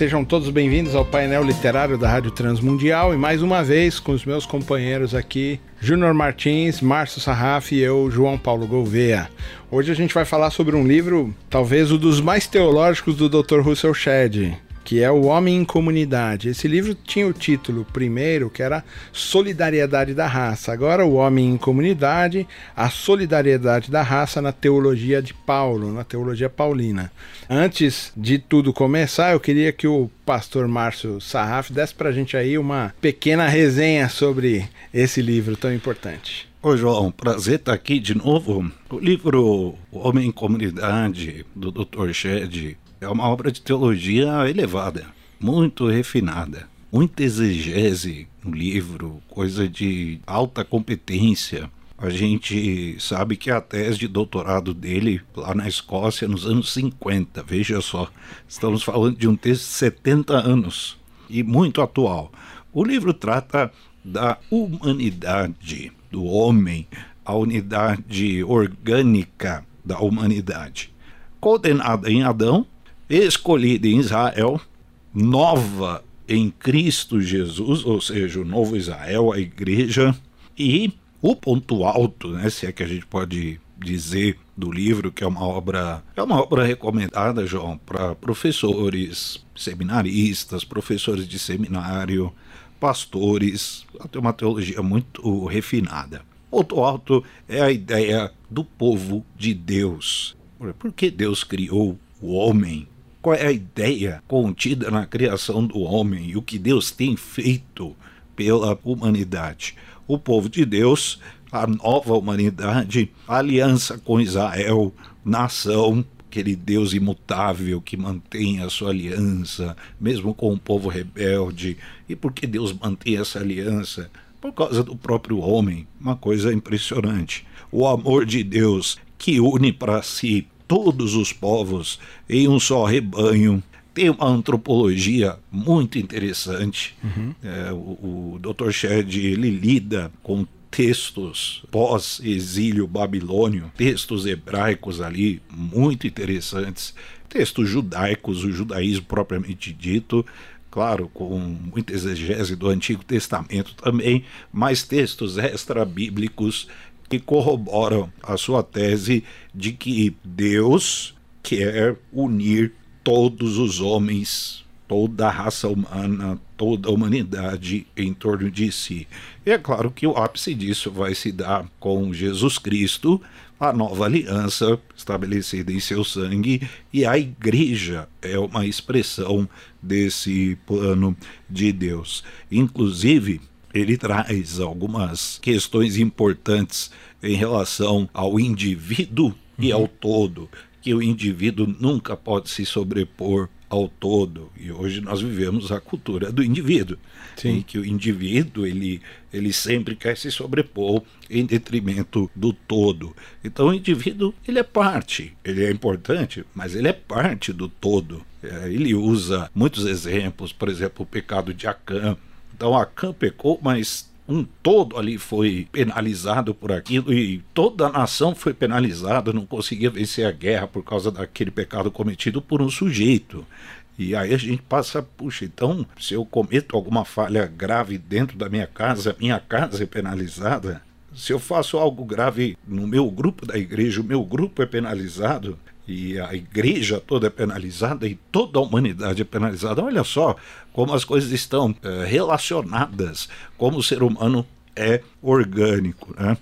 Sejam todos bem-vindos ao painel literário da Rádio Transmundial e mais uma vez com os meus companheiros aqui, Júnior Martins, Márcio Sarraf e eu, João Paulo Gouveia. Hoje a gente vai falar sobre um livro, talvez um dos mais teológicos do Dr. Russell Shedd, que é O Homem em Comunidade. Esse livro tinha o título primeiro, que era Solidariedade da Raça. Agora, O Homem em Comunidade, a solidariedade da raça na teologia de Paulo, na teologia paulina. Antes de tudo começar, eu queria que o pastor Márcio Sarraf desse para a gente aí uma pequena resenha sobre esse livro tão importante. Ô João, prazer estar aqui de novo. O livro O Homem em Comunidade, do Dr. Shedd, é uma obra de teologia elevada, muito refinada, muita exegese no livro, coisa de alta competência. A gente sabe que a tese de doutorado dele, lá na Escócia, nos anos 50, veja só, estamos falando de um texto de 70 anos e muito atual. O livro trata da humanidade, do homem, a unidade orgânica da humanidade. Condenada em Adão, escolhida em Israel, nova em Cristo Jesus, ou seja, o novo Israel, a igreja, e o ponto alto, né, se é que a gente pode dizer do livro que é uma obra é uma obra recomendada, João, para professores, seminaristas, professores de seminário, pastores, tem uma teologia muito refinada. Ponto alto é a ideia do povo de Deus. Por que Deus criou o homem qual é a ideia contida na criação do homem e o que Deus tem feito pela humanidade. O povo de Deus, a nova humanidade, a aliança com Israel, nação, aquele Deus imutável que mantém a sua aliança, mesmo com o povo rebelde. E por que Deus mantém essa aliança? Por causa do próprio homem, uma coisa impressionante. O amor de Deus que une para si todos os povos em um só rebanho. Tem uma antropologia muito interessante. Uhum. É, o, o Dr. Shedd ele lida com textos pós-exílio babilônio, textos hebraicos ali muito interessantes, textos judaicos, o judaísmo propriamente dito, claro, com muita exegese do Antigo Testamento também, mas textos extra-bíblicos que corroboram a sua tese de que Deus quer unir todos os homens, toda a raça humana, toda a humanidade em torno de si. E é claro que o ápice disso vai se dar com Jesus Cristo, a nova aliança estabelecida em seu sangue, e a igreja é uma expressão desse plano de Deus. Inclusive, ele traz algumas questões importantes em relação ao indivíduo uhum. e ao todo, que o indivíduo nunca pode se sobrepor ao todo. E hoje nós vivemos a cultura do indivíduo, Sim. em que o indivíduo ele, ele sempre quer se sobrepor em detrimento do todo. Então o indivíduo ele é parte, ele é importante, mas ele é parte do todo. É, ele usa muitos exemplos, por exemplo, o pecado de Acã, então a Acã pecou, mas um todo ali foi penalizado por aquilo e toda a nação foi penalizada, não conseguia vencer a guerra por causa daquele pecado cometido por um sujeito. E aí a gente passa, puxa, então se eu cometo alguma falha grave dentro da minha casa, minha casa é penalizada. Se eu faço algo grave no meu grupo da igreja, o meu grupo é penalizado e a igreja toda é penalizada e toda a humanidade é penalizada. Olha só como as coisas estão é, relacionadas, como o ser humano é orgânico. Né?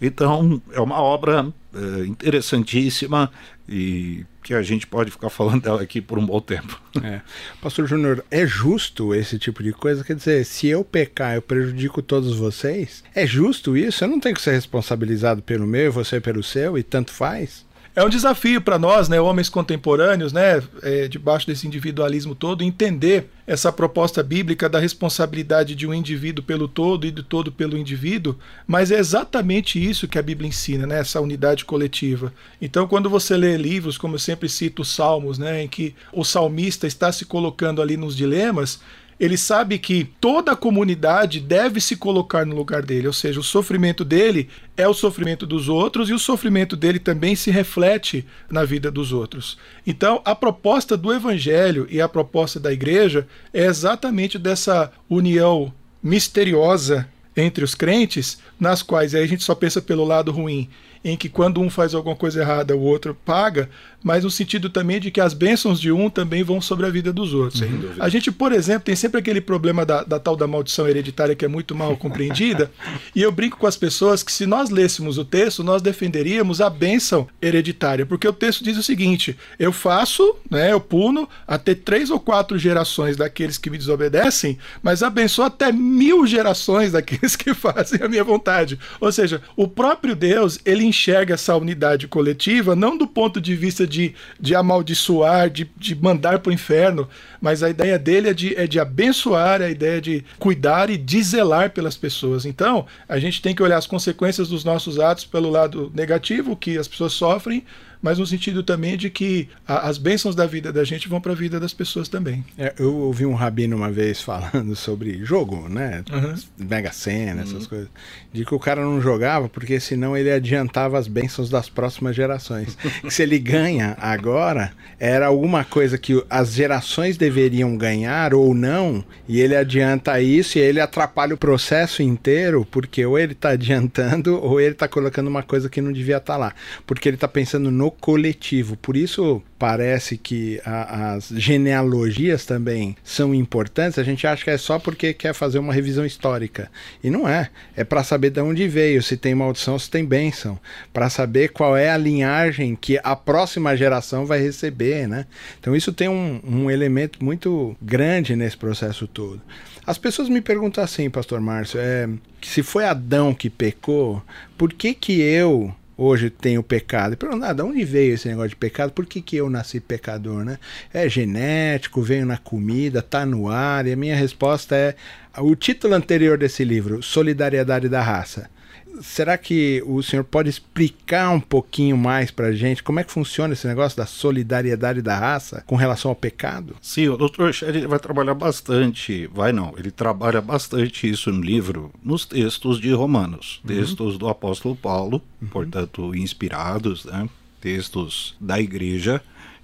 Então, é uma obra é, interessantíssima e que a gente pode ficar falando dela aqui por um bom tempo. É. Pastor Júnior, é justo esse tipo de coisa? Quer dizer, se eu pecar, eu prejudico todos vocês? É justo isso? Eu não tenho que ser responsabilizado pelo meu e você pelo seu e tanto faz? É um desafio para nós, né, homens contemporâneos, né, é, debaixo desse individualismo todo, entender essa proposta bíblica da responsabilidade de um indivíduo pelo todo e do todo pelo indivíduo, mas é exatamente isso que a Bíblia ensina, né, essa unidade coletiva. Então, quando você lê livros, como eu sempre cito os Salmos, né, em que o salmista está se colocando ali nos dilemas, ele sabe que toda a comunidade deve se colocar no lugar dele, ou seja, o sofrimento dele é o sofrimento dos outros e o sofrimento dele também se reflete na vida dos outros. Então, a proposta do evangelho e a proposta da igreja é exatamente dessa união misteriosa entre os crentes, nas quais aí a gente só pensa pelo lado ruim, em que quando um faz alguma coisa errada, o outro paga, mas no sentido também de que as bênçãos de um também vão sobre a vida dos outros. A gente, por exemplo, tem sempre aquele problema da, da tal da maldição hereditária que é muito mal compreendida, e eu brinco com as pessoas que se nós lêssemos o texto, nós defenderíamos a bênção hereditária, porque o texto diz o seguinte: eu faço, né, eu puno até três ou quatro gerações daqueles que me desobedecem, mas abençoo até mil gerações daqueles que fazem a minha vontade. Ou seja, o próprio Deus, ele enxerga essa unidade coletiva não do ponto de vista de de, amaldiçoar, de, de mandar para o inferno, mas a ideia dele é de, é de abençoar, a ideia de cuidar e de zelar pelas pessoas. Então, a gente tem que olhar as consequências dos nossos atos pelo lado negativo, que as pessoas sofrem, mas no sentido também de que a, as bênçãos da vida da gente vão para a vida das pessoas também. É, eu ouvi um rabino uma vez falando sobre jogo, né? Uhum. Mega Sena, essas uhum. coisas. De que o cara não jogava porque senão ele adiantava as bênçãos das próximas gerações. que se ele ganha agora, era alguma coisa que as gerações deveriam ganhar ou não, e ele adianta isso e ele atrapalha o processo inteiro, porque ou ele está adiantando ou ele está colocando uma coisa que não devia estar tá lá. Porque ele está pensando no coletivo. Por isso parece que a, as genealogias também são importantes. A gente acha que é só porque quer fazer uma revisão histórica. E não é. É para saber de onde veio, se tem maldição, se tem bênção. Para saber qual é a linhagem que a próxima geração vai receber, né? Então isso tem um, um elemento muito grande nesse processo todo. As pessoas me perguntam assim, pastor Márcio, é, se foi Adão que pecou, por que que eu hoje tem o pecado. Perguntar, de onde veio esse negócio de pecado? Por que, que eu nasci pecador, né? É genético, veio na comida, tá no ar. E a minha resposta é o título anterior desse livro, Solidariedade da Raça será que o senhor pode explicar um pouquinho mais para a gente como é que funciona esse negócio da solidariedade da raça com relação ao pecado? Sim, o Dr. Shed vai trabalhar bastante, vai não, ele trabalha bastante isso no livro, nos textos de Romanos, uhum. textos do apóstolo Paulo, uhum. portanto inspirados, né? textos da igreja,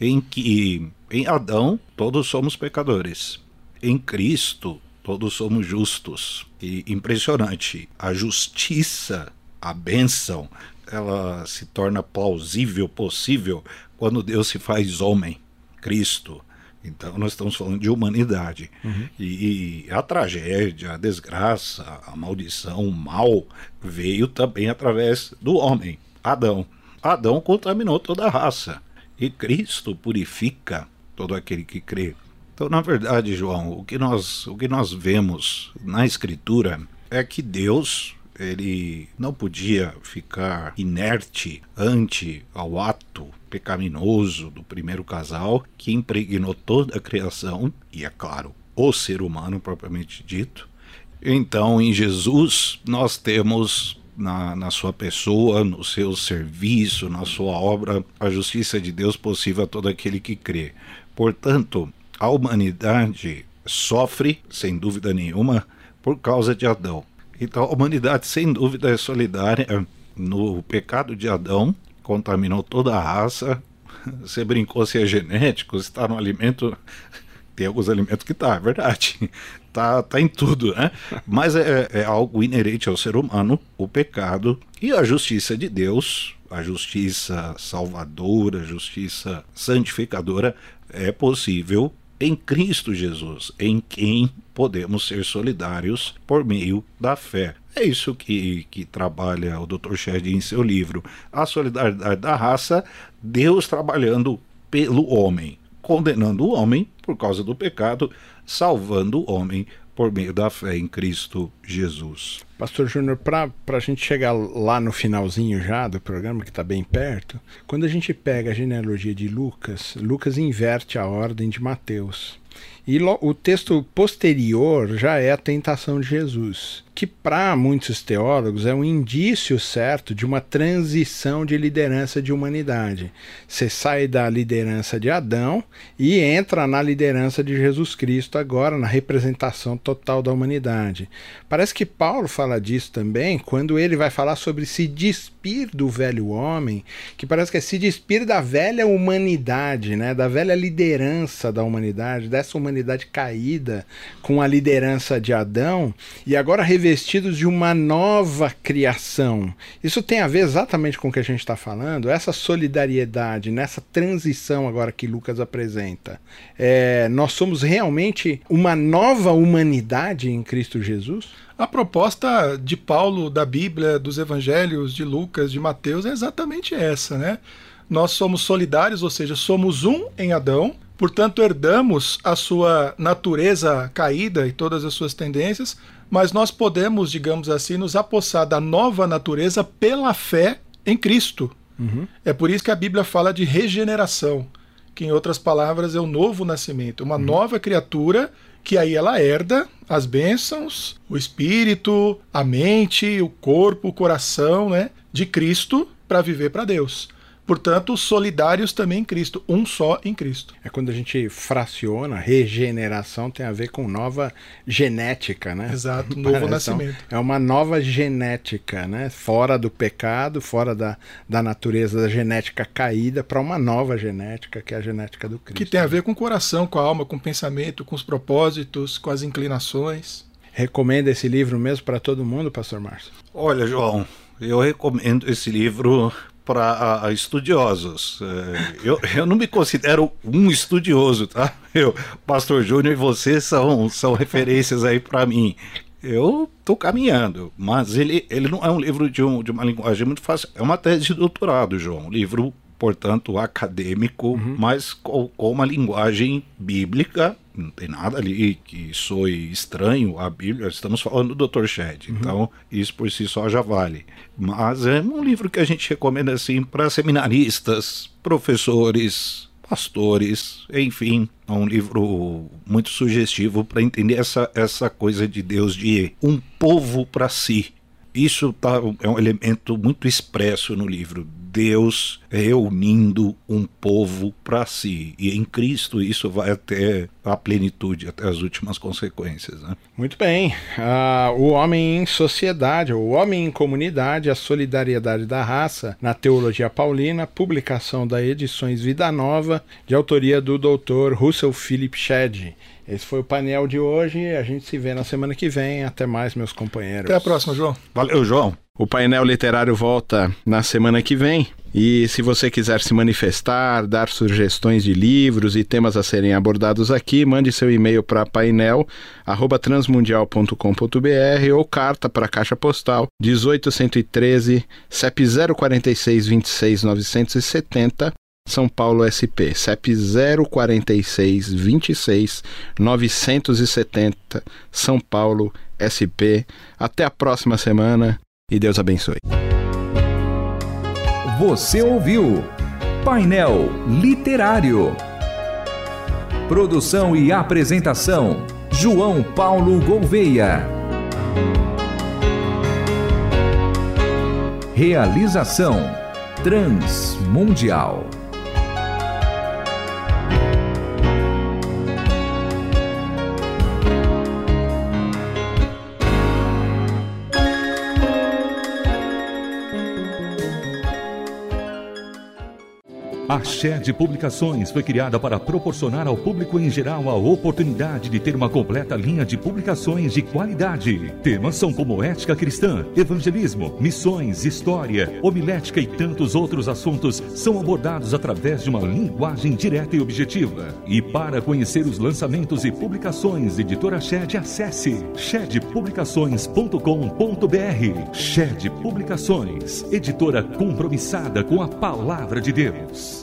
em que em Adão todos somos pecadores, em Cristo todos somos justos. E impressionante, a justiça, a bênção, ela se torna plausível, possível, quando Deus se faz homem, Cristo. Então nós estamos falando de humanidade. Uhum. E, e, a tragédia, a desgraça, a maldição, o mal veio também através do homem, Adão. Adão contaminou toda a raça. E Cristo purifica todo aquele que crê. Então, na verdade, João, o que nós, o que nós vemos na Escritura é que Deus ele não podia ficar inerte ante ao ato pecaminoso do primeiro casal que impregnou toda a criação e, é claro, o ser humano propriamente dito. Então, em Jesus, nós temos na, na sua pessoa, no seu serviço, na sua obra, a justiça de Deus possível a todo aquele que crê. Portanto, a humanidade sofre, sem dúvida nenhuma, por causa de Adão. Então a humanidade, sem dúvida, é solidária no pecado de Adão, contaminou toda a raça. Você brincou se é genético, se está no alimento. Tem alguns alimentos que tá, é verdade. Tá, tá em tudo, né? Mas é, é algo inerente ao ser humano, o pecado e a justiça de Deus, a justiça salvadora, a justiça santificadora, é possível em Cristo Jesus, em quem podemos ser solidários por meio da fé. É isso que, que trabalha o Dr. Shed em seu livro. A solidariedade da raça, Deus trabalhando pelo homem, condenando o homem por causa do pecado, salvando o homem por meio da fé em Cristo Jesus. Pastor Júnior, para a gente chegar lá no finalzinho já do programa, que está bem perto, quando a gente pega a genealogia de Lucas, Lucas inverte a ordem de Mateus. E o texto posterior já é a tentação de Jesus que para muitos teólogos é um indício certo de uma transição de liderança de humanidade. Você sai da liderança de Adão e entra na liderança de Jesus Cristo agora, na representação total da humanidade. Parece que Paulo fala disso também quando ele vai falar sobre se despir do velho homem, que parece que é se despir da velha humanidade, né, da velha liderança da humanidade, dessa humanidade caída com a liderança de Adão, e agora revestidos de uma nova criação. Isso tem a ver exatamente com o que a gente está falando, essa solidariedade, nessa transição agora que Lucas apresenta. É, nós somos realmente uma nova humanidade em Cristo Jesus? A proposta de Paulo, da Bíblia, dos Evangelhos, de Lucas, de Mateus é exatamente essa, né? Nós somos solidários, ou seja, somos um em Adão, portanto, herdamos a sua natureza caída e todas as suas tendências, mas nós podemos, digamos assim, nos apossar da nova natureza pela fé em Cristo. Uhum. É por isso que a Bíblia fala de regeneração, que em outras palavras é o novo nascimento, uma uhum. nova criatura que aí ela herda as bênçãos, o espírito, a mente, o corpo, o coração, né, de Cristo para viver para Deus. Portanto, solidários também em Cristo, um só em Cristo. É quando a gente fraciona, regeneração tem a ver com nova genética, né? Exato, novo nascimento. É uma nova genética, né? Fora do pecado, fora da, da natureza da genética caída, para uma nova genética, que é a genética do Cristo. Que tem a ver com o coração, com a alma, com o pensamento, com os propósitos, com as inclinações. Recomenda esse livro mesmo para todo mundo, Pastor Márcio? Olha, João, eu recomendo esse livro para estudiosos. É, eu, eu não me considero um estudioso, tá? Eu, Pastor Júnior e você são, são referências aí para mim. Eu estou caminhando, mas ele, ele não é um livro de, um, de uma linguagem muito fácil. É uma tese de doutorado, João. Um livro, portanto, acadêmico, uhum. mas com, com uma linguagem bíblica não tem nada ali que soe estranho à Bíblia. Estamos falando do Dr. Shed, uhum. então isso por si só já vale. Mas é um livro que a gente recomenda assim para seminaristas, professores, pastores, enfim, é um livro muito sugestivo para entender essa, essa coisa de Deus de um povo para si. Isso tá, é um elemento muito expresso no livro. Deus reunindo um povo para si. E em Cristo isso vai até a plenitude, até as últimas consequências. Né? Muito bem. Uh, o homem em sociedade, o homem em comunidade, a solidariedade da raça, na Teologia Paulina, publicação da Edições Vida Nova, de autoria do Dr. Russell Philip Shedd. Esse foi o painel de hoje. A gente se vê na semana que vem. Até mais, meus companheiros. Até a próxima, João. Valeu, João. O painel literário volta na semana que vem. E se você quiser se manifestar, dar sugestões de livros e temas a serem abordados aqui, mande seu e-mail para painel@transmundial.com.br ou carta para a Caixa Postal 18113 CEP 046 26 970 são Paulo SP, CEP 046 26 970, São Paulo SP. Até a próxima semana e Deus abençoe. Você ouviu Painel Literário. Produção e apresentação: João Paulo Gouveia. Realização Transmundial. A Shed Publicações foi criada para proporcionar ao público em geral a oportunidade de ter uma completa linha de publicações de qualidade. Temas são como ética cristã, evangelismo, missões, história, homilética e tantos outros assuntos são abordados através de uma linguagem direta e objetiva. E para conhecer os lançamentos e publicações, editora Shed, acesse shedpublicações.com.br. Shed Publicações, editora compromissada com a palavra de Deus.